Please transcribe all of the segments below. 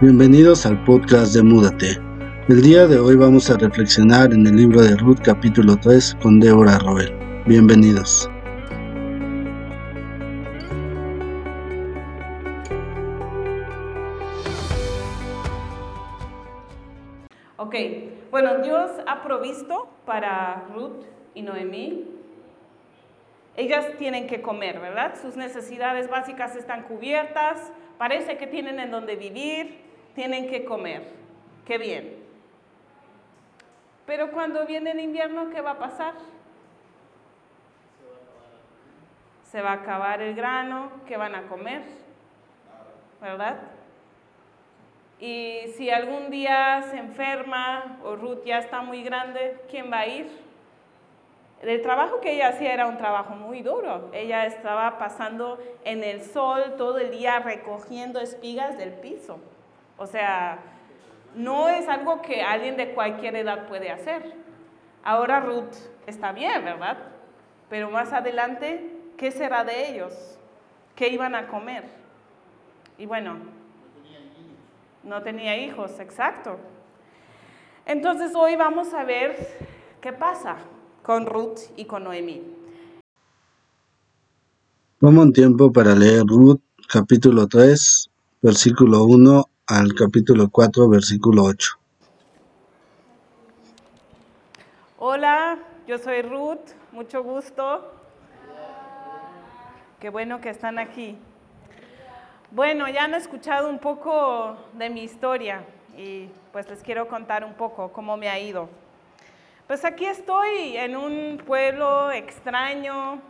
Bienvenidos al podcast de Múdate. El día de hoy vamos a reflexionar en el libro de Ruth capítulo 3 con Débora Roel. Bienvenidos. Ok, bueno, Dios ha provisto para Ruth y Noemí. Ellas tienen que comer, ¿verdad? Sus necesidades básicas están cubiertas, parece que tienen en donde vivir, tienen que comer. Qué bien. Pero cuando viene el invierno, ¿qué va a pasar? Se va a acabar el grano, ¿qué van a comer? ¿Verdad? Y si algún día se enferma o Ruth ya está muy grande, ¿quién va a ir? El trabajo que ella hacía era un trabajo muy duro. Ella estaba pasando en el sol todo el día recogiendo espigas del piso. O sea, no es algo que alguien de cualquier edad puede hacer. Ahora Ruth está bien, ¿verdad? Pero más adelante, ¿qué será de ellos? ¿Qué iban a comer? Y bueno, no tenía hijos, exacto. Entonces hoy vamos a ver qué pasa con Ruth y con Noemí. Toma un tiempo para leer Ruth capítulo 3, versículo 1 al capítulo 4, versículo 8. Hola, yo soy Ruth, mucho gusto. Qué bueno que están aquí. Bueno, ya han escuchado un poco de mi historia y pues les quiero contar un poco cómo me ha ido. Pues aquí estoy en un pueblo extraño,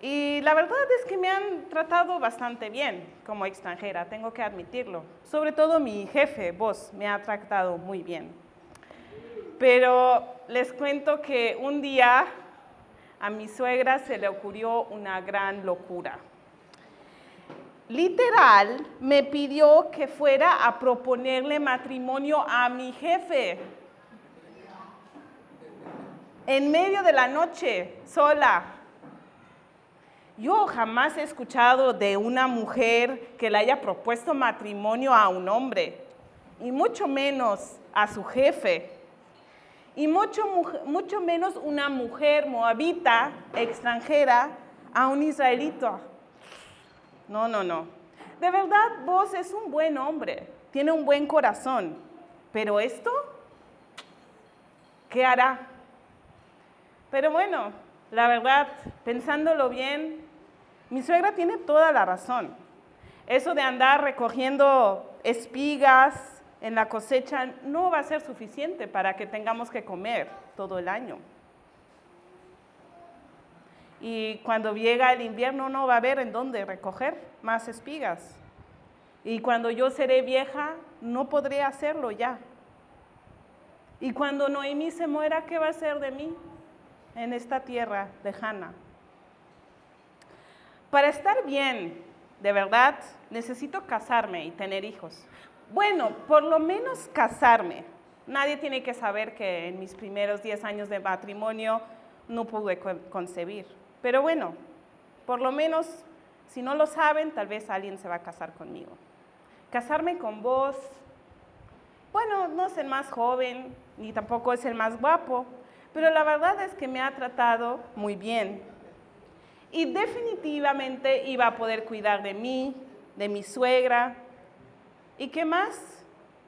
y la verdad es que me han tratado bastante bien como extranjera, tengo que admitirlo. Sobre todo mi jefe, vos, me ha tratado muy bien. Pero les cuento que un día a mi suegra se le ocurrió una gran locura. Literal, me pidió que fuera a proponerle matrimonio a mi jefe. En medio de la noche, sola. Yo jamás he escuchado de una mujer que le haya propuesto matrimonio a un hombre, y mucho menos a su jefe, y mucho, mucho menos una mujer moabita extranjera a un israelito. No, no, no. De verdad, vos es un buen hombre, tiene un buen corazón, pero esto, ¿qué hará? Pero bueno, la verdad, pensándolo bien, mi suegra tiene toda la razón. Eso de andar recogiendo espigas en la cosecha no va a ser suficiente para que tengamos que comer todo el año. Y cuando llega el invierno no va a haber en dónde recoger más espigas. Y cuando yo seré vieja, no podré hacerlo ya. Y cuando Noemí se muera, ¿qué va a ser de mí en esta tierra lejana? Para estar bien, de verdad, necesito casarme y tener hijos. Bueno, por lo menos casarme. Nadie tiene que saber que en mis primeros 10 años de matrimonio no pude concebir. Pero bueno, por lo menos, si no lo saben, tal vez alguien se va a casar conmigo. Casarme con vos, bueno, no es el más joven, ni tampoco es el más guapo, pero la verdad es que me ha tratado muy bien y definitivamente iba a poder cuidar de mí, de mi suegra. ¿Y qué más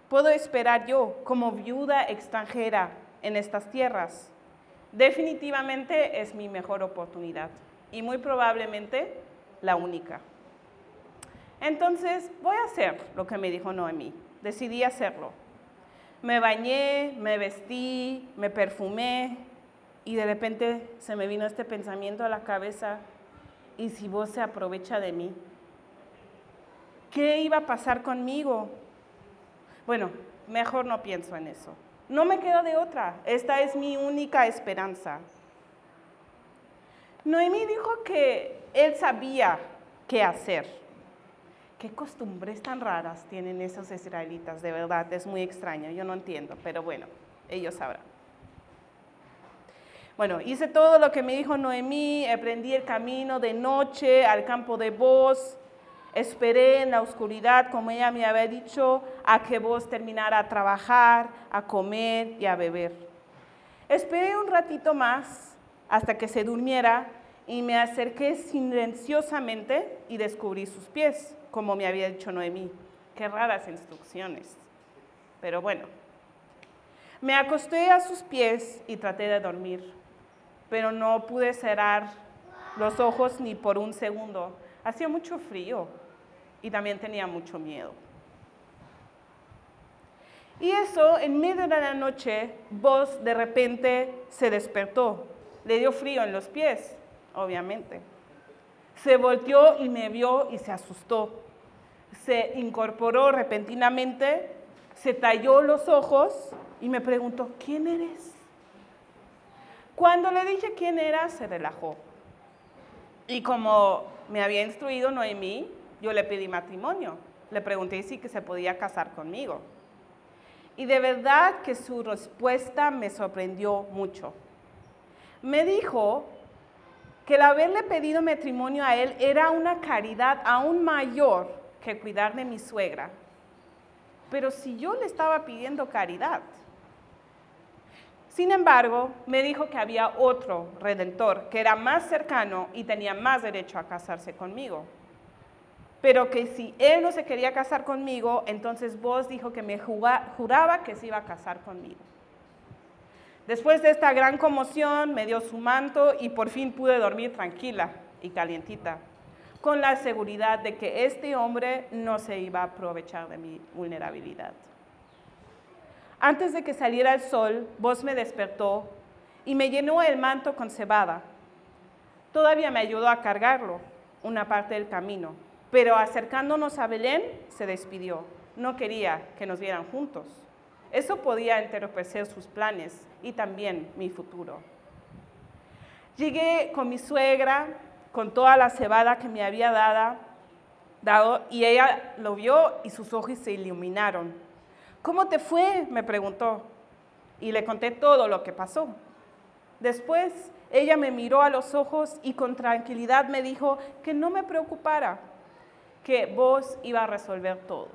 puedo esperar yo como viuda extranjera en estas tierras? Definitivamente es mi mejor oportunidad y muy probablemente la única. Entonces voy a hacer lo que me dijo Noemí. Decidí hacerlo. Me bañé, me vestí, me perfumé y de repente se me vino este pensamiento a la cabeza ¿y si vos se aprovecha de mí? ¿Qué iba a pasar conmigo? Bueno, mejor no pienso en eso. No me queda de otra. Esta es mi única esperanza. Noemí dijo que él sabía qué hacer. Qué costumbres tan raras tienen esos israelitas, de verdad, es muy extraño, yo no entiendo, pero bueno, ellos sabrán. Bueno, hice todo lo que me dijo Noemí, aprendí el camino de noche al campo de voz, Esperé en la oscuridad, como ella me había dicho, a que vos terminara a trabajar, a comer y a beber. Esperé un ratito más hasta que se durmiera y me acerqué silenciosamente y descubrí sus pies, como me había dicho Noemí. Qué raras instrucciones. Pero bueno, me acosté a sus pies y traté de dormir, pero no pude cerrar los ojos ni por un segundo. Hacía mucho frío y también tenía mucho miedo. Y eso, en medio de la noche, vos de repente se despertó. Le dio frío en los pies, obviamente. Se volteó y me vio y se asustó. Se incorporó repentinamente, se talló los ojos y me preguntó, ¿quién eres? Cuando le dije quién era, se relajó. Y como me había instruido Noemí, yo le pedí matrimonio. Le pregunté si que se podía casar conmigo. Y de verdad que su respuesta me sorprendió mucho. Me dijo que el haberle pedido matrimonio a él era una caridad aún mayor que cuidar de mi suegra. Pero si yo le estaba pidiendo caridad, sin embargo, me dijo que había otro redentor que era más cercano y tenía más derecho a casarse conmigo. Pero que si él no se quería casar conmigo, entonces vos dijo que me juraba que se iba a casar conmigo. Después de esta gran conmoción, me dio su manto y por fin pude dormir tranquila y calientita, con la seguridad de que este hombre no se iba a aprovechar de mi vulnerabilidad. Antes de que saliera el sol, vos me despertó y me llenó el manto con cebada. Todavía me ayudó a cargarlo una parte del camino, pero acercándonos a Belén se despidió. No quería que nos vieran juntos. Eso podía entorpecer sus planes y también mi futuro. Llegué con mi suegra, con toda la cebada que me había dado, y ella lo vio y sus ojos se iluminaron. ¿Cómo te fue? me preguntó. Y le conté todo lo que pasó. Después ella me miró a los ojos y con tranquilidad me dijo que no me preocupara, que vos iba a resolver todo.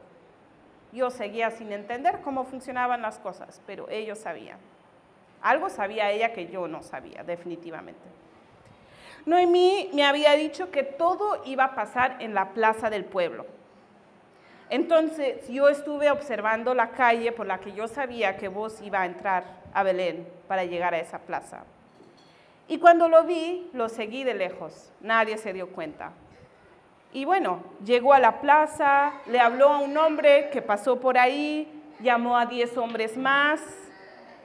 Yo seguía sin entender cómo funcionaban las cosas, pero ellos sabían. Algo sabía ella que yo no sabía, definitivamente. Noemí me había dicho que todo iba a pasar en la plaza del pueblo. Entonces yo estuve observando la calle por la que yo sabía que vos iba a entrar a Belén para llegar a esa plaza. Y cuando lo vi, lo seguí de lejos. Nadie se dio cuenta. Y bueno, llegó a la plaza, le habló a un hombre que pasó por ahí, llamó a diez hombres más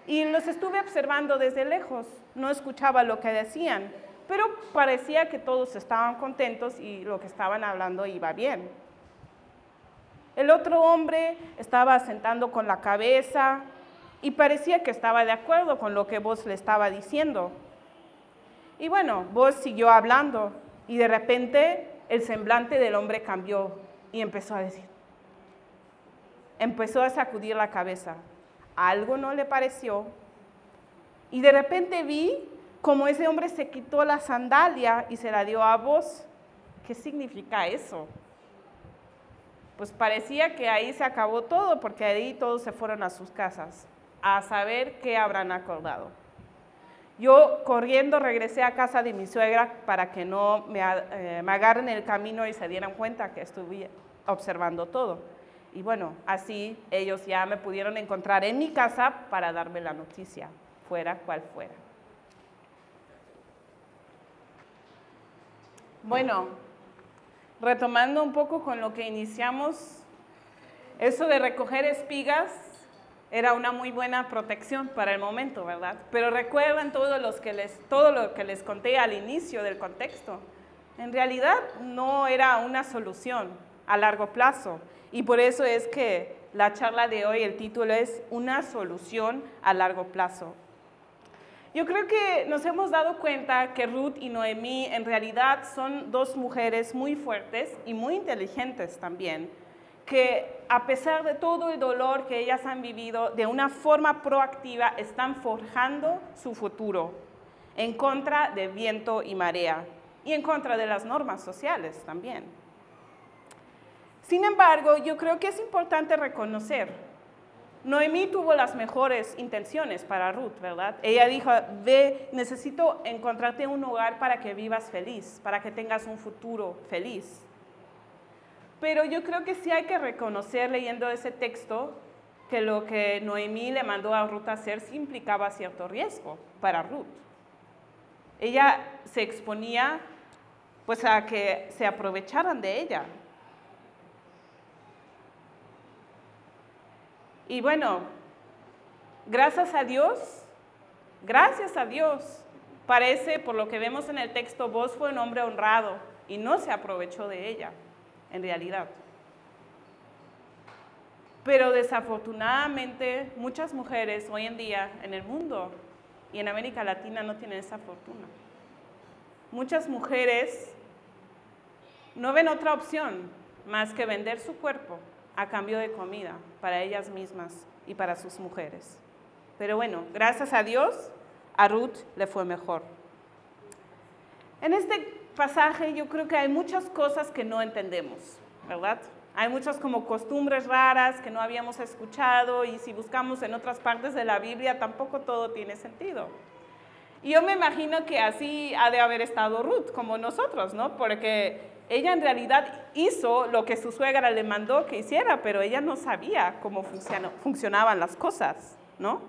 y los estuve observando desde lejos. No escuchaba lo que decían, pero parecía que todos estaban contentos y lo que estaban hablando iba bien. El otro hombre estaba asentando con la cabeza y parecía que estaba de acuerdo con lo que vos le estaba diciendo. Y bueno, vos siguió hablando y de repente el semblante del hombre cambió y empezó a decir, empezó a sacudir la cabeza. Algo no le pareció y de repente vi como ese hombre se quitó la sandalia y se la dio a vos. ¿Qué significa eso? Pues parecía que ahí se acabó todo, porque ahí todos se fueron a sus casas a saber qué habrán acordado. Yo corriendo regresé a casa de mi suegra para que no me, eh, me agarren el camino y se dieran cuenta que estuve observando todo. Y bueno, así ellos ya me pudieron encontrar en mi casa para darme la noticia, fuera cual fuera. Bueno, retomando un poco con lo que iniciamos, eso de recoger espigas era una muy buena protección para el momento, ¿verdad? Pero recuerdan todo, los que les, todo lo que les conté al inicio del contexto. En realidad no era una solución a largo plazo. Y por eso es que la charla de hoy, el título es Una solución a largo plazo. Yo creo que nos hemos dado cuenta que Ruth y Noemí en realidad son dos mujeres muy fuertes y muy inteligentes también, que a pesar de todo el dolor que ellas han vivido, de una forma proactiva están forjando su futuro en contra de viento y marea y en contra de las normas sociales también. Sin embargo, yo creo que es importante reconocer, Noemí tuvo las mejores intenciones para Ruth, ¿verdad? Ella dijo, ve, necesito encontrarte un hogar para que vivas feliz, para que tengas un futuro feliz. Pero yo creo que sí hay que reconocer leyendo ese texto que lo que Noemí le mandó a Ruth a hacer sí implicaba cierto riesgo para Ruth. Ella se exponía pues a que se aprovecharan de ella. Y bueno, gracias a Dios, gracias a Dios, parece, por lo que vemos en el texto, vos fue un hombre honrado y no se aprovechó de ella en realidad. Pero desafortunadamente muchas mujeres hoy en día en el mundo y en América Latina no tienen esa fortuna. Muchas mujeres no ven otra opción más que vender su cuerpo a cambio de comida para ellas mismas y para sus mujeres. Pero bueno, gracias a Dios, a Ruth le fue mejor. En este pasaje yo creo que hay muchas cosas que no entendemos, ¿verdad? Hay muchas como costumbres raras que no habíamos escuchado y si buscamos en otras partes de la Biblia tampoco todo tiene sentido. Y yo me imagino que así ha de haber estado Ruth, como nosotros, ¿no? Porque ella en realidad hizo lo que su suegra le mandó que hiciera, pero ella no sabía cómo funcionaban las cosas, ¿no?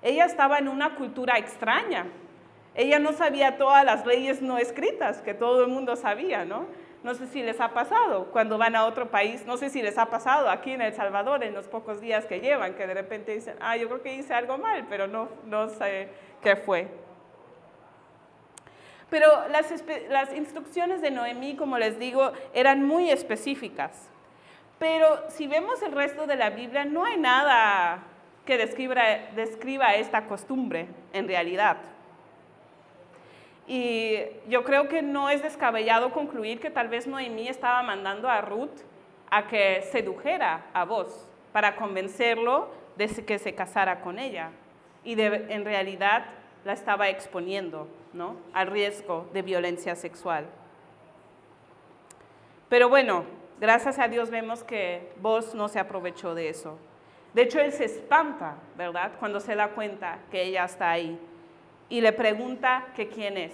Ella estaba en una cultura extraña, ella no sabía todas las leyes no escritas que todo el mundo sabía, ¿no? No sé si les ha pasado cuando van a otro país, no sé si les ha pasado aquí en El Salvador en los pocos días que llevan, que de repente dicen, ah, yo creo que hice algo mal, pero no, no sé qué fue. Pero las, las instrucciones de Noemí, como les digo, eran muy específicas. Pero si vemos el resto de la Biblia, no hay nada que describa, describa esta costumbre en realidad. Y yo creo que no es descabellado concluir que tal vez Noemí estaba mandando a Ruth a que sedujera a vos para convencerlo de que se casara con ella. Y en realidad la estaba exponiendo al riesgo de violencia sexual. Pero bueno, gracias a Dios vemos que vos no se aprovechó de eso. De hecho, él se espanta, ¿verdad? Cuando se da cuenta que ella está ahí y le pregunta que quién es.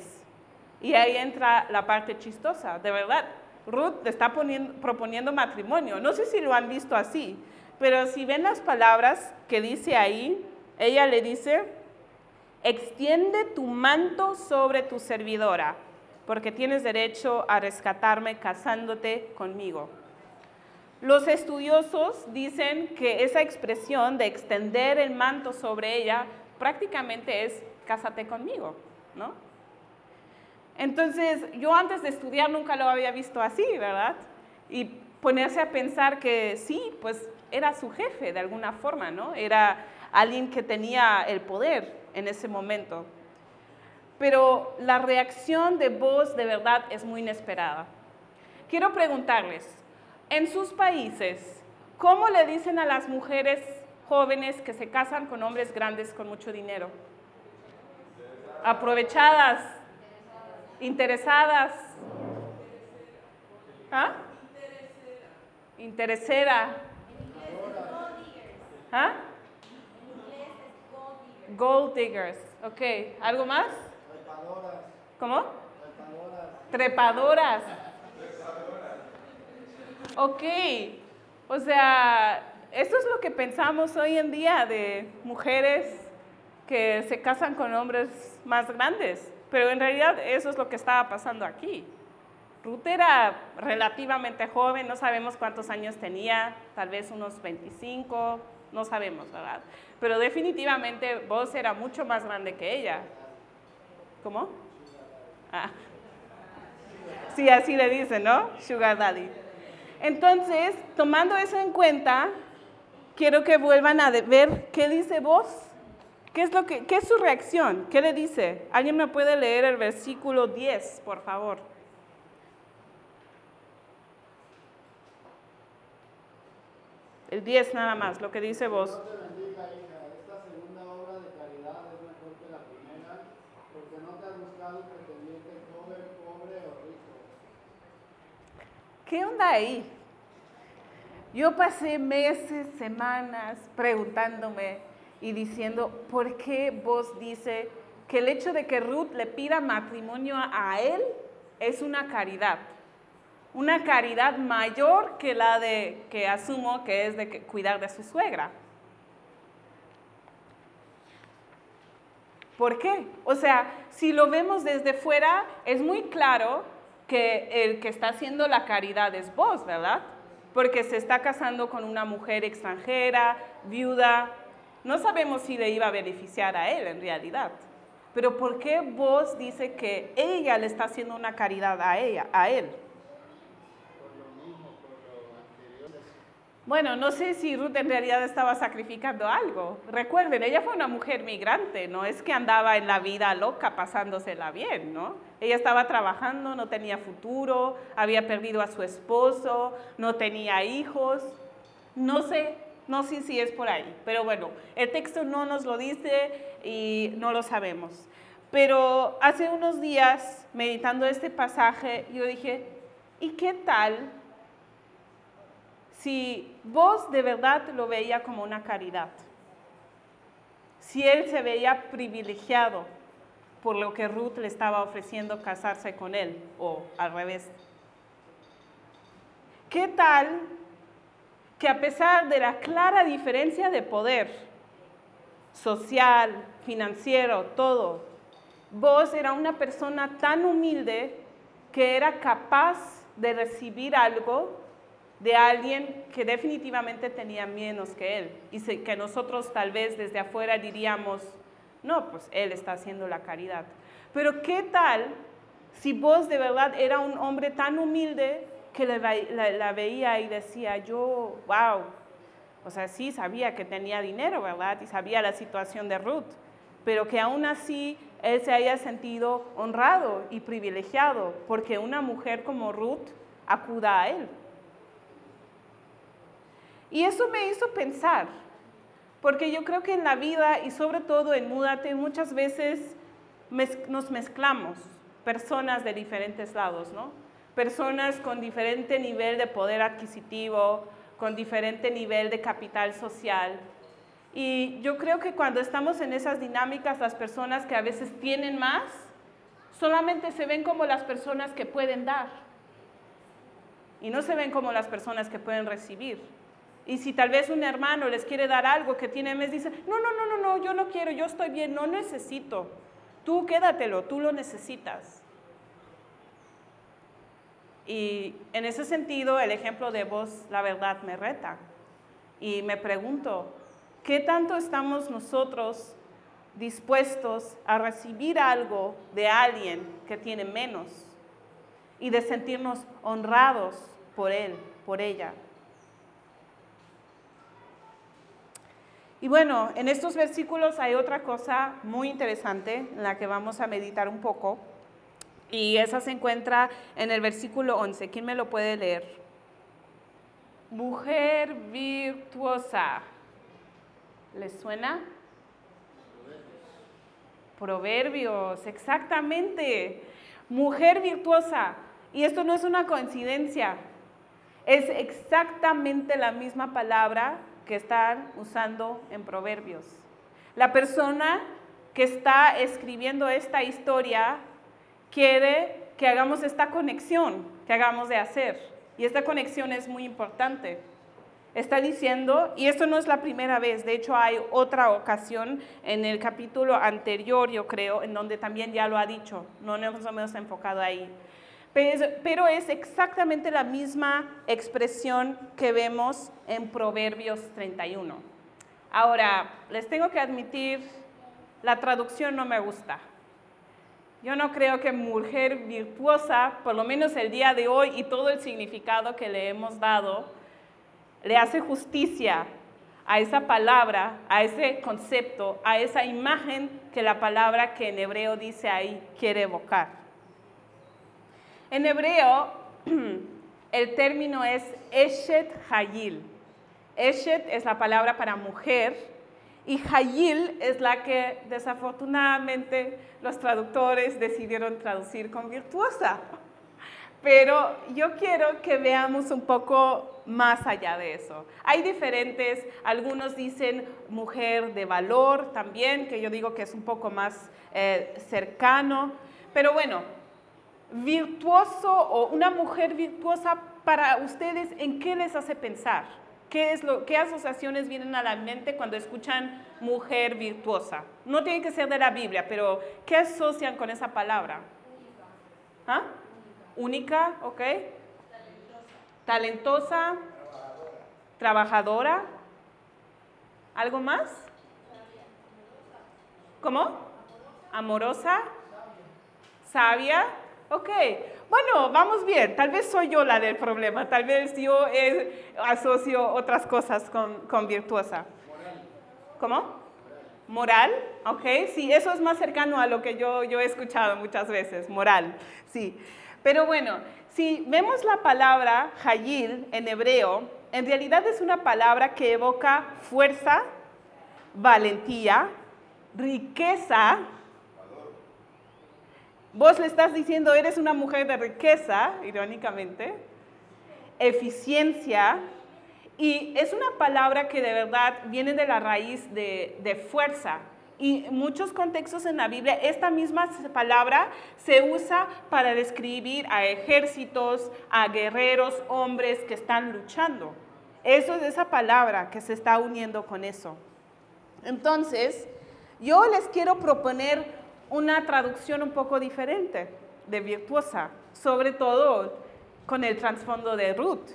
Y ahí entra la parte chistosa, de verdad. Ruth le está proponiendo matrimonio. No sé si lo han visto así, pero si ven las palabras que dice ahí, ella le dice, extiende tu manto sobre tu servidora, porque tienes derecho a rescatarme casándote conmigo. Los estudiosos dicen que esa expresión de extender el manto sobre ella prácticamente es cásate conmigo, ¿no? Entonces, yo antes de estudiar nunca lo había visto así, ¿verdad? Y ponerse a pensar que sí, pues era su jefe de alguna forma, ¿no? Era alguien que tenía el poder en ese momento. Pero la reacción de voz de verdad es muy inesperada. Quiero preguntarles, en sus países, ¿cómo le dicen a las mujeres jóvenes que se casan con hombres grandes con mucho dinero? aprovechadas, interesadas. ¿Ah? Interesera. ¿Ah? Gold diggers. Ok. ¿Algo más? Trepadoras. ¿Cómo? Trepadoras. Trepadoras. Ok. O sea, eso es lo que pensamos hoy en día de mujeres que se casan con hombres más grandes, pero en realidad eso es lo que estaba pasando aquí. Ruth era relativamente joven, no sabemos cuántos años tenía, tal vez unos 25, no sabemos, ¿verdad? Pero definitivamente vos era mucho más grande que ella. ¿Cómo? Ah. Sí, así le dicen, ¿no? Sugar Daddy. Entonces, tomando eso en cuenta, quiero que vuelvan a ver qué dice vos ¿Qué es, lo que, ¿Qué es su reacción? ¿Qué le dice? ¿Alguien me puede leer el versículo 10, por favor? El 10 nada más, lo que dice vos. Dios te bendiga, hija. Esta segunda obra de caridad es mejor que la primera, porque no te has buscado pretendiente joven, pobre o rico. ¿Qué onda ahí? Yo pasé meses, semanas preguntándome y diciendo, ¿por qué vos dice que el hecho de que Ruth le pida matrimonio a él es una caridad? Una caridad mayor que la de que asumo que es de cuidar de su suegra. ¿Por qué? O sea, si lo vemos desde fuera, es muy claro que el que está haciendo la caridad es vos, ¿verdad? Porque se está casando con una mujer extranjera, viuda. No sabemos si le iba a beneficiar a él en realidad. Pero ¿por qué vos dice que ella le está haciendo una caridad a ella, a él? Bueno, no sé si Ruth en realidad estaba sacrificando algo. Recuerden, ella fue una mujer migrante, no es que andaba en la vida loca pasándosela bien, ¿no? Ella estaba trabajando, no tenía futuro, había perdido a su esposo, no tenía hijos. No sé, no sé si es por ahí, pero bueno, el texto no nos lo dice y no lo sabemos. Pero hace unos días, meditando este pasaje, yo dije, ¿y qué tal si vos de verdad lo veía como una caridad, si él se veía privilegiado por lo que Ruth le estaba ofreciendo casarse con él, o al revés. ¿Qué tal que a pesar de la clara diferencia de poder social, financiero, todo, vos era una persona tan humilde que era capaz de recibir algo de alguien que definitivamente tenía menos que él y que nosotros tal vez desde afuera diríamos, no, pues él está haciendo la caridad. Pero ¿qué tal si vos de verdad era un hombre tan humilde que la, veía y decía, yo, wow, o sea, sí sabía que tenía dinero, ¿verdad? Y sabía la situación de Ruth, pero que aún así él se haya sentido honrado y privilegiado porque una mujer como Ruth acuda a él. Y eso me hizo pensar, porque yo creo que en la vida y sobre todo en Múdate muchas veces nos mezclamos personas de diferentes lados, ¿no? Personas con diferente nivel de poder adquisitivo, con diferente nivel de capital social. Y yo creo que cuando estamos en esas dinámicas, las personas que a veces tienen más, solamente se ven como las personas que pueden dar. Y no se ven como las personas que pueden recibir. Y si tal vez un hermano les quiere dar algo que tiene mes, dice, no, no, no, no, no, yo no quiero, yo estoy bien, no necesito. Tú quédatelo, tú lo necesitas. Y en ese sentido, el ejemplo de vos, la verdad, me reta. Y me pregunto, ¿qué tanto estamos nosotros dispuestos a recibir algo de alguien que tiene menos y de sentirnos honrados por él, por ella? Y bueno, en estos versículos hay otra cosa muy interesante en la que vamos a meditar un poco. Y esa se encuentra en el versículo 11. ¿Quién me lo puede leer? Mujer virtuosa. ¿Les suena? Proverbios, exactamente. Mujer virtuosa. Y esto no es una coincidencia. Es exactamente la misma palabra que están usando en Proverbios. La persona que está escribiendo esta historia quiere que hagamos esta conexión que hagamos de hacer. Y esta conexión es muy importante. Está diciendo, y esto no es la primera vez, de hecho hay otra ocasión en el capítulo anterior, yo creo, en donde también ya lo ha dicho, no nos hemos enfocado ahí. Pero es exactamente la misma expresión que vemos en Proverbios 31. Ahora, les tengo que admitir, la traducción no me gusta. Yo no creo que mujer virtuosa, por lo menos el día de hoy y todo el significado que le hemos dado, le hace justicia a esa palabra, a ese concepto, a esa imagen que la palabra que en hebreo dice ahí quiere evocar. En hebreo, el término es Eshet Hayil. Eshet es la palabra para mujer y Hayil es la que desafortunadamente los traductores decidieron traducir con virtuosa. Pero yo quiero que veamos un poco más allá de eso. Hay diferentes, algunos dicen mujer de valor también, que yo digo que es un poco más eh, cercano. Pero bueno, virtuoso o una mujer virtuosa para ustedes, ¿en qué les hace pensar? ¿Qué, es lo, ¿Qué asociaciones vienen a la mente cuando escuchan mujer virtuosa? No tiene que ser de la Biblia, pero ¿qué asocian con esa palabra? ¿Ah? Única, ¿ok? Talentosa. Trabajadora. ¿Algo más? ¿Cómo? Amorosa. Sabia. Ok. Bueno, vamos bien. Tal vez soy yo la del problema. Tal vez yo asocio otras cosas con, con virtuosa. ¿Cómo? Moral, ¿ok? Sí, eso es más cercano a lo que yo, yo he escuchado muchas veces, moral, sí. Pero bueno, si vemos la palabra Hayil en hebreo, en realidad es una palabra que evoca fuerza, valentía, riqueza. Vos le estás diciendo, eres una mujer de riqueza, irónicamente, eficiencia, y es una palabra que de verdad viene de la raíz de, de fuerza, y muchos contextos en la Biblia, esta misma palabra se usa para describir a ejércitos, a guerreros, hombres que están luchando. Eso es esa palabra que se está uniendo con eso. Entonces, yo les quiero proponer una traducción un poco diferente de virtuosa, sobre todo con el trasfondo de Ruth.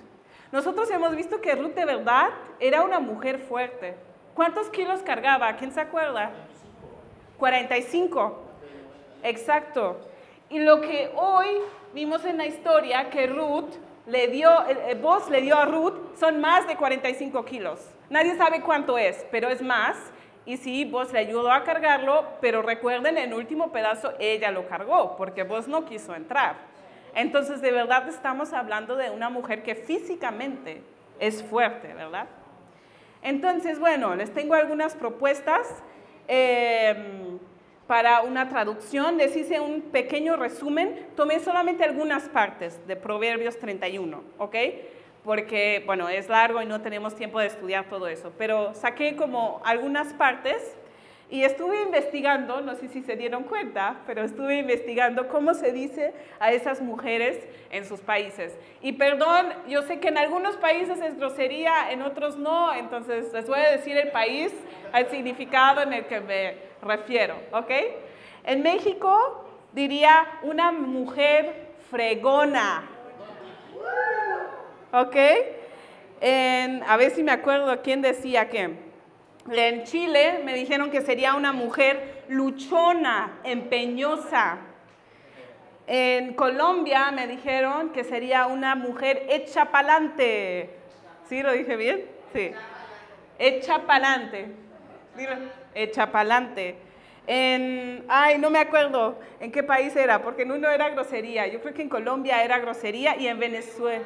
Nosotros hemos visto que Ruth de verdad era una mujer fuerte. ¿Cuántos kilos cargaba? ¿Quién se acuerda? 45. Exacto. Y lo que hoy vimos en la historia, que Ruth le dio, vos le dio a Ruth, son más de 45 kilos. Nadie sabe cuánto es, pero es más. Y sí, vos le ayudó a cargarlo, pero recuerden, en el último pedazo ella lo cargó, porque vos no quiso entrar. Entonces, de verdad estamos hablando de una mujer que físicamente es fuerte, ¿verdad? Entonces, bueno, les tengo algunas propuestas. Em, para una traducción, les hice un pequeño resumen, tomé solamente algunas partes de Proverbios 31, ¿ok? Porque, bueno, es largo y no tenemos tiempo de estudiar todo eso, pero saqué como algunas partes y estuve investigando, no sé si se dieron cuenta, pero estuve investigando cómo se dice a esas mujeres en sus países. Y perdón, yo sé que en algunos países es grosería, en otros no, entonces les voy a decir el país, el significado en el que me refiero, ¿ok? En México diría una mujer fregona, ¿ok? a ver si me acuerdo quién decía que en Chile me dijeron que sería una mujer luchona, empeñosa. En Colombia me dijeron que sería una mujer hecha pa'lante. ¿Sí lo dije bien? Sí. Hecha pa'lante. Hecha pa'lante. En, ay, no me acuerdo en qué país era, porque en uno era grosería. Yo creo que en Colombia era grosería y en Venezuela.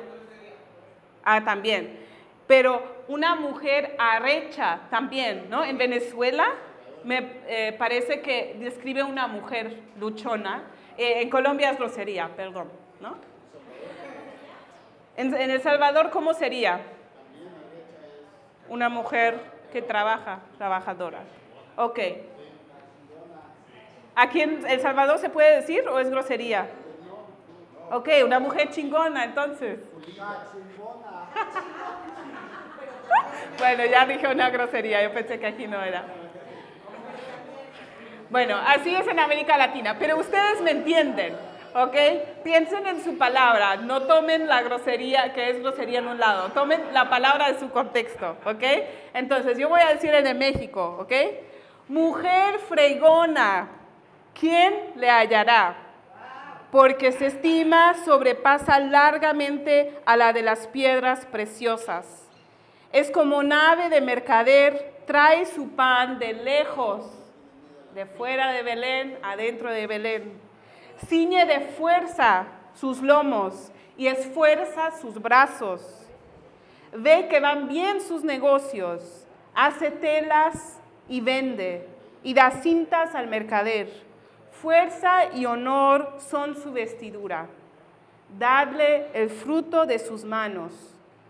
Ah, también pero una mujer arrecha también, ¿no? En Venezuela me eh, parece que describe una mujer luchona. Eh, en Colombia es grosería, perdón, ¿no? En, El Salvador, ¿cómo sería? Una mujer que trabaja, trabajadora. Ok. ¿Aquí en El Salvador se puede decir o es grosería? Ok, una mujer chingona, entonces. Bueno, ya dije una grosería, yo pensé que aquí no era. Bueno, así es en América Latina, pero ustedes me entienden, ¿ok? Piensen en su palabra, no tomen la grosería, que es grosería en un lado, tomen la palabra de su contexto, ¿ok? Entonces, yo voy a decir en de México, ¿ok? Mujer fregona, ¿quién le hallará? Porque se estima sobrepasa largamente a la de las piedras preciosas es como nave de mercader, trae su pan de lejos, de fuera de Belén, adentro de Belén. Ciñe de fuerza sus lomos y esfuerza sus brazos. Ve que van bien sus negocios, hace telas y vende, y da cintas al mercader. Fuerza y honor son su vestidura. Dadle el fruto de sus manos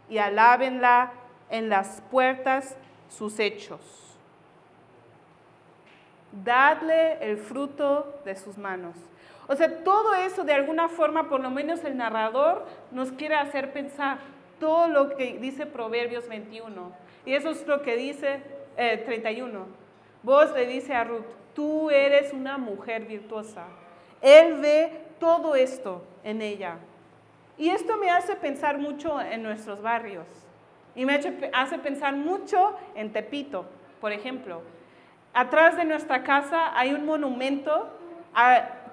y alábenla en las puertas sus hechos. Dadle el fruto de sus manos. O sea, todo eso de alguna forma, por lo menos el narrador nos quiere hacer pensar todo lo que dice Proverbios 21. Y eso es lo que dice 31. Vos le dice a Ruth, tú eres una mujer virtuosa. Él ve todo esto en ella. Y esto me hace pensar mucho en nuestros barrios. Y me hace pensar mucho en Tepito, por ejemplo. Atrás de nuestra casa hay un monumento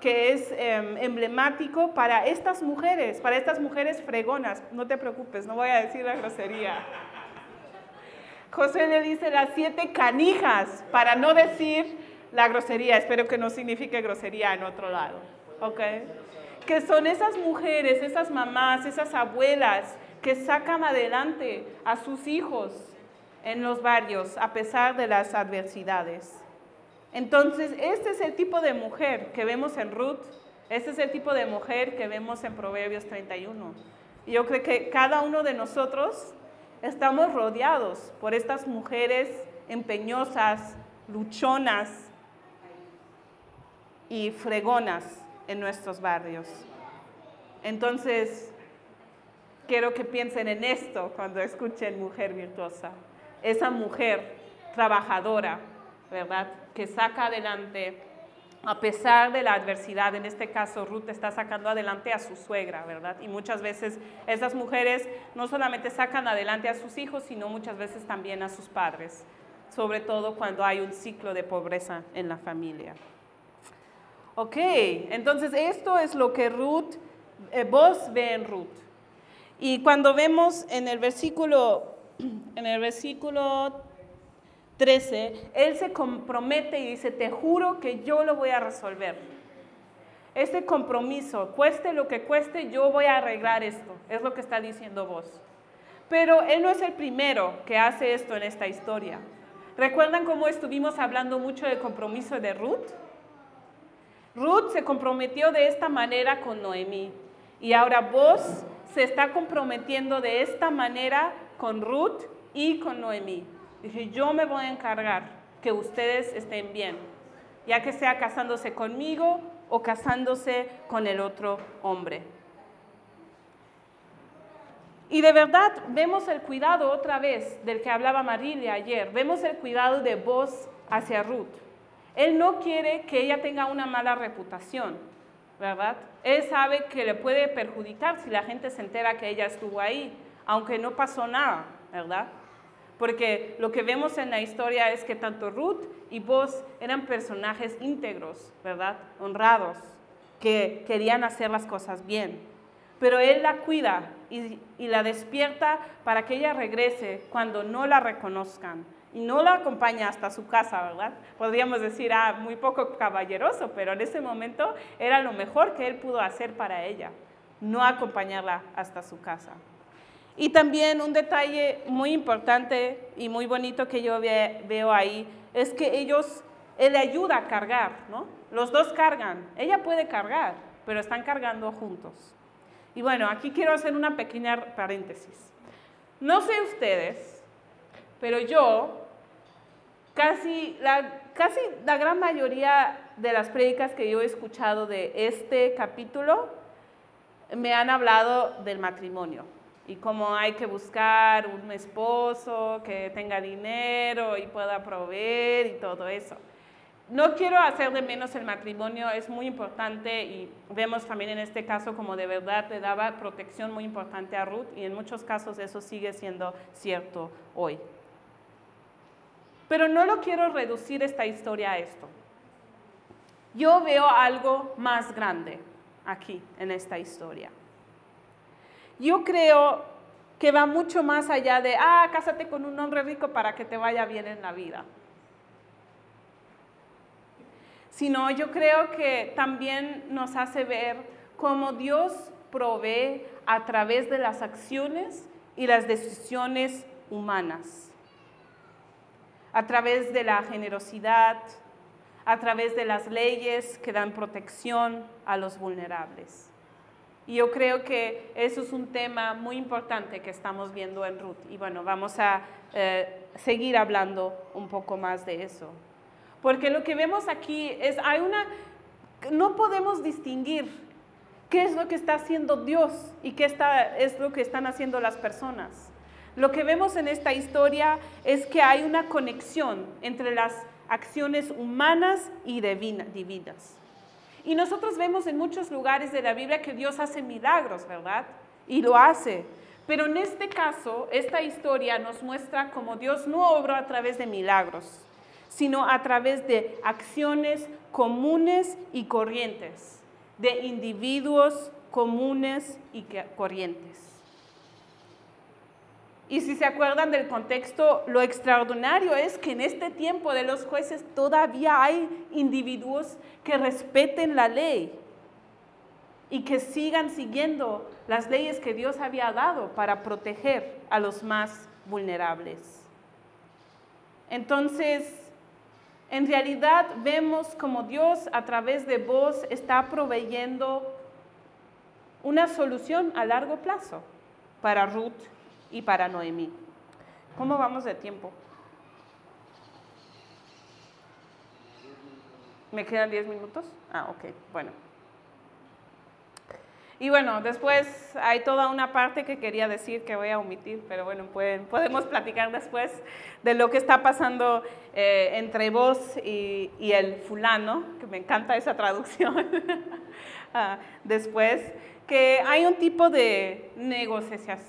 que es em, emblemático para estas mujeres, para estas mujeres fregonas. No te preocupes, no voy a decir la grosería. José le dice las siete canijas, para no decir la grosería. Espero que no signifique grosería en otro lado. ¿Ok? Que son esas mujeres, esas mamás, esas abuelas que sacan adelante a sus hijos en los barrios a pesar de las adversidades. Entonces, este es el tipo de mujer que vemos en Ruth, este es el tipo de mujer que vemos en Proverbios 31. Y yo creo que cada uno de nosotros estamos rodeados por estas mujeres empeñosas, luchonas y fregonas en nuestros barrios. Entonces, quiero que piensen en esto cuando escuchen mujer virtuosa. Esa mujer trabajadora, ¿verdad? Que saca adelante, a pesar de la adversidad, en este caso Ruth está sacando adelante a su suegra, ¿verdad? Y muchas veces esas mujeres no solamente sacan adelante a sus hijos, sino muchas veces también a sus padres, sobre todo cuando hay un ciclo de pobreza en la familia. Ok, entonces esto es lo que Ruth, eh, vos ve en Ruth. Y cuando vemos en el versículo, en el versículo 13, él se compromete y dice, te juro que yo lo voy a resolver. Este compromiso, cueste lo que cueste, yo voy a arreglar esto. Es lo que está diciendo vos. Pero él no es el primero que hace esto en esta historia. ¿Recuerdan cómo estuvimos hablando mucho del compromiso de Ruth? Ruth se comprometió de esta manera con Noemí. Y ahora vos se está comprometiendo de esta manera con Ruth y con Noemí. Dije, yo me voy a encargar que ustedes estén bien, ya que sea casándose conmigo o casándose con el otro hombre. Y de verdad vemos el cuidado otra vez del que hablaba Marilia ayer, vemos el cuidado de vos hacia Ruth. Él no quiere que ella tenga una mala reputación, ¿verdad? Él sabe que le puede perjudicar si la gente se entera que ella estuvo ahí, aunque no pasó nada, ¿verdad? Porque lo que vemos en la historia es que tanto Ruth y vos eran personajes íntegros, ¿verdad? Honrados, que querían hacer las cosas bien. Pero Él la cuida y, la despierta para que ella regrese cuando no la reconozcan. Y no la acompaña hasta su casa, ¿verdad? Podríamos decir, ah, muy poco caballeroso, pero en ese momento era lo mejor que Él pudo hacer para ella, no acompañarla hasta su casa. Y también un detalle muy importante y muy bonito que yo veo ahí es que ellos, él ayuda a cargar, ¿no? Los dos cargan, ella puede cargar, pero están cargando juntos. Y bueno, aquí quiero hacer una pequeña paréntesis. No sé ustedes, pero yo casi la, casi la gran mayoría de las prédicas que yo he escuchado de este capítulo me han hablado del matrimonio y cómo hay que buscar un esposo que tenga dinero y pueda proveer y todo eso. No quiero hacer de menos el matrimonio, es muy importante y vemos también en este caso como de verdad le daba protección muy importante a Ruth y en muchos casos eso sigue siendo cierto hoy. Pero no lo quiero reducir esta historia a esto. Yo veo algo más grande aquí en esta historia. Yo creo que va mucho más allá de, ah, cásate con un hombre rico para que te vaya bien en la vida. Sino yo creo que también nos hace ver cómo Dios provee a través de las acciones y las decisiones humanas, a través de la generosidad, a través de las leyes que dan protección a los vulnerables. Y yo creo que eso es un tema muy importante que estamos viendo en Ruth. Y bueno, vamos a eh, seguir hablando un poco más de eso. Porque lo que vemos aquí es, hay una, no podemos distinguir qué es lo que está haciendo Dios y qué está, es lo que están haciendo las personas. Lo que vemos en esta historia es que hay una conexión entre las acciones humanas y divinas. Y nosotros vemos en muchos lugares de la Biblia que Dios hace milagros, ¿verdad? Y lo hace. Pero en este caso, esta historia nos muestra cómo Dios no obra a través de milagros, sino a través de acciones comunes y corrientes, de individuos comunes y corrientes. Y si se acuerdan del contexto, lo extraordinario es que en este tiempo de los jueces todavía hay individuos que respeten la ley y que sigan siguiendo las leyes que Dios había dado para proteger a los más vulnerables. Entonces, en realidad vemos como Dios a través de vos está proveyendo una solución a largo plazo para Ruth y para Noemí. ¿Cómo vamos de tiempo? ¿Me quedan 10 minutos? Ah, ok, bueno. Y bueno, después hay toda una parte que quería decir que voy a omitir, pero bueno, pueden, podemos platicar después de lo que está pasando eh, entre vos y, el fulano, que me encanta esa traducción. Ah, después, que hay un tipo de negociación,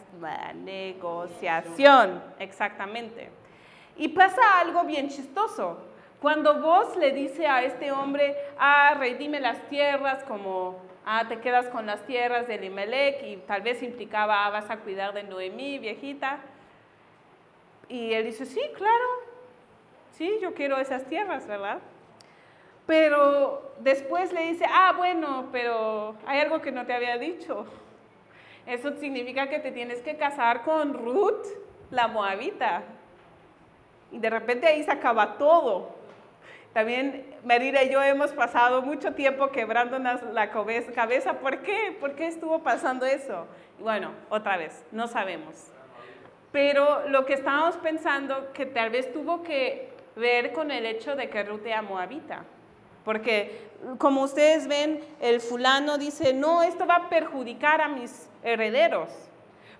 negociación, exactamente. Y pasa algo bien chistoso. Cuando vos le dice a este hombre, ah, redime las tierras, como, ah, te quedas con las tierras de Limelec, y tal vez implicaba, ah, vas a cuidar de Noemí, viejita. Y él dice, sí, claro, sí, yo quiero esas tierras, ¿verdad? Pero después le dice, ah, bueno, pero hay algo que no te había dicho. Eso significa que te tienes que casar con Ruth, la moabita. Y de repente ahí se acaba todo. También Marira y yo hemos pasado mucho tiempo quebrándonos la cabeza. ¿Por qué? ¿Por qué estuvo pasando eso? Bueno, otra vez, no sabemos. Pero lo que estábamos pensando que tal vez tuvo que ver con el hecho de que Ruth era moabita. Porque como ustedes ven, el fulano dice, no, esto va a perjudicar a mis herederos.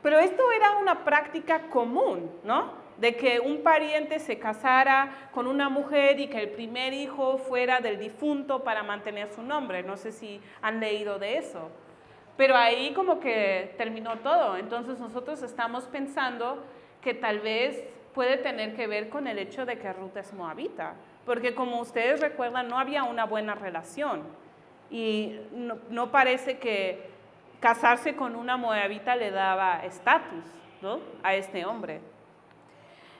Pero esto era una práctica común, ¿no? De que un pariente se casara con una mujer y que el primer hijo fuera del difunto para mantener su nombre. No sé si han leído de eso. Pero ahí como que terminó todo. Entonces nosotros estamos pensando que tal vez puede tener que ver con el hecho de que Ruth es moabita porque como ustedes recuerdan, no había una buena relación y no, parece que casarse con una moabita le daba estatus a este hombre.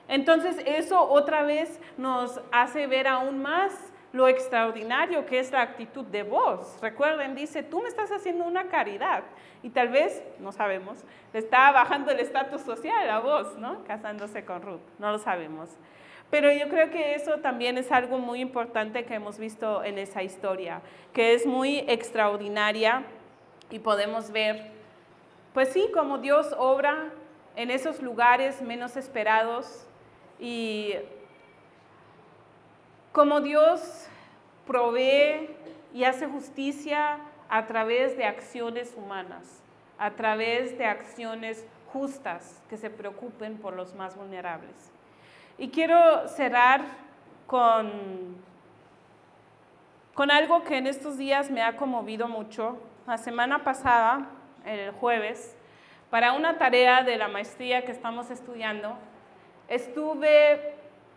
Entonces eso otra vez nos hace ver aún más lo extraordinario que es la actitud de vos. Recuerden, dice, tú me estás haciendo una caridad. Y tal vez, no sabemos, le está bajando el estatus social a vos, ¿no? Casándose con Ruth. No lo sabemos. Pero yo creo que eso también es algo muy importante que hemos visto en esa historia, que es muy extraordinaria y podemos ver, pues sí, como Dios obra en esos lugares menos esperados y como Dios provee y hace justicia a través de acciones humanas, a través de acciones justas que se preocupen por los más vulnerables. Y quiero cerrar con, con algo que en estos días me ha conmovido mucho. La semana pasada, el jueves, para una tarea de la maestría que estamos estudiando, estuve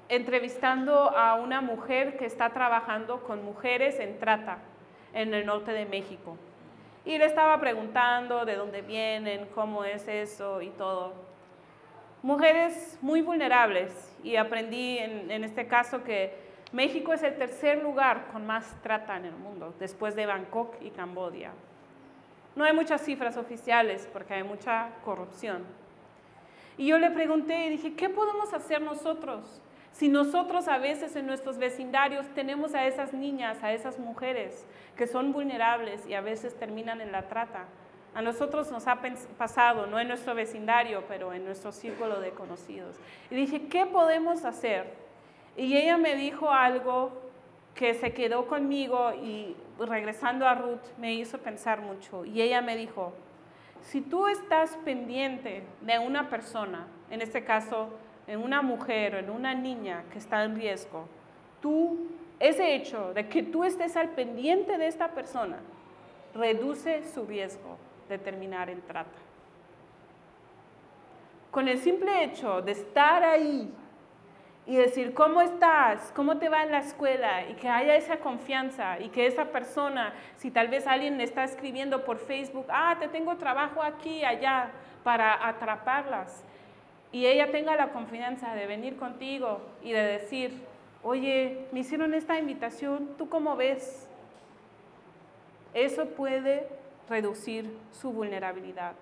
entrevistando a una mujer que está trabajando con mujeres en trata en el norte de México. Y le estaba preguntando de dónde vienen, cómo es eso y todo mujeres muy vulnerables y aprendí en, este caso que México es el tercer lugar con más trata en el mundo, después de Bangkok y Camboya. No hay muchas cifras oficiales porque hay mucha corrupción. Y yo le pregunté y dije, ¿qué podemos hacer nosotros? Si nosotros a veces en nuestros vecindarios tenemos a esas niñas, a esas mujeres que son vulnerables y a veces terminan en la trata, A nosotros nos ha pasado, no en nuestro vecindario, pero en nuestro círculo de conocidos. Y dije, ¿qué podemos hacer? Y ella me dijo algo que se quedó conmigo y regresando a Ruth me hizo pensar mucho. Y ella me dijo, si tú estás pendiente de una persona, en este caso en una mujer o en una niña que está en riesgo, tú, ese hecho de que tú estés al pendiente de esta persona, reduce su riesgo de terminar en trata. Con el simple hecho de estar ahí y decir, ¿cómo estás? ¿Cómo te va en la escuela? Y que haya esa confianza y que esa persona, si tal vez alguien le está escribiendo por Facebook, ah, te tengo trabajo aquí, allá, para atraparlas. Y ella tenga la confianza de venir contigo y de decir, oye, me hicieron esta invitación, ¿tú cómo ves? Eso puede reducir su vulnerabilidad.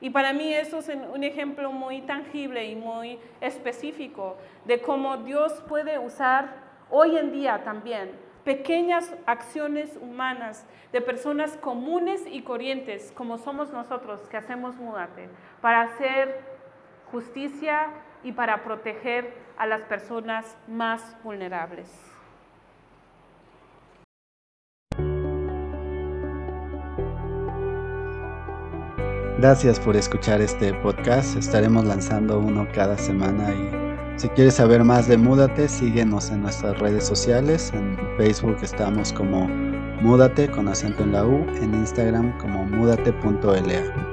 Y para mí eso es un ejemplo muy tangible y muy específico de cómo Dios puede usar hoy en día también pequeñas acciones humanas de personas comunes y corrientes, como somos nosotros que hacemos Mudate, para hacer justicia y para proteger a las personas más vulnerables. Gracias por escuchar este podcast. Estaremos lanzando uno cada semana y si quieres saber más de Múdate, síguenos en nuestras redes sociales. En Facebook estamos como Múdate con acento en la U, en Instagram como múdate.la.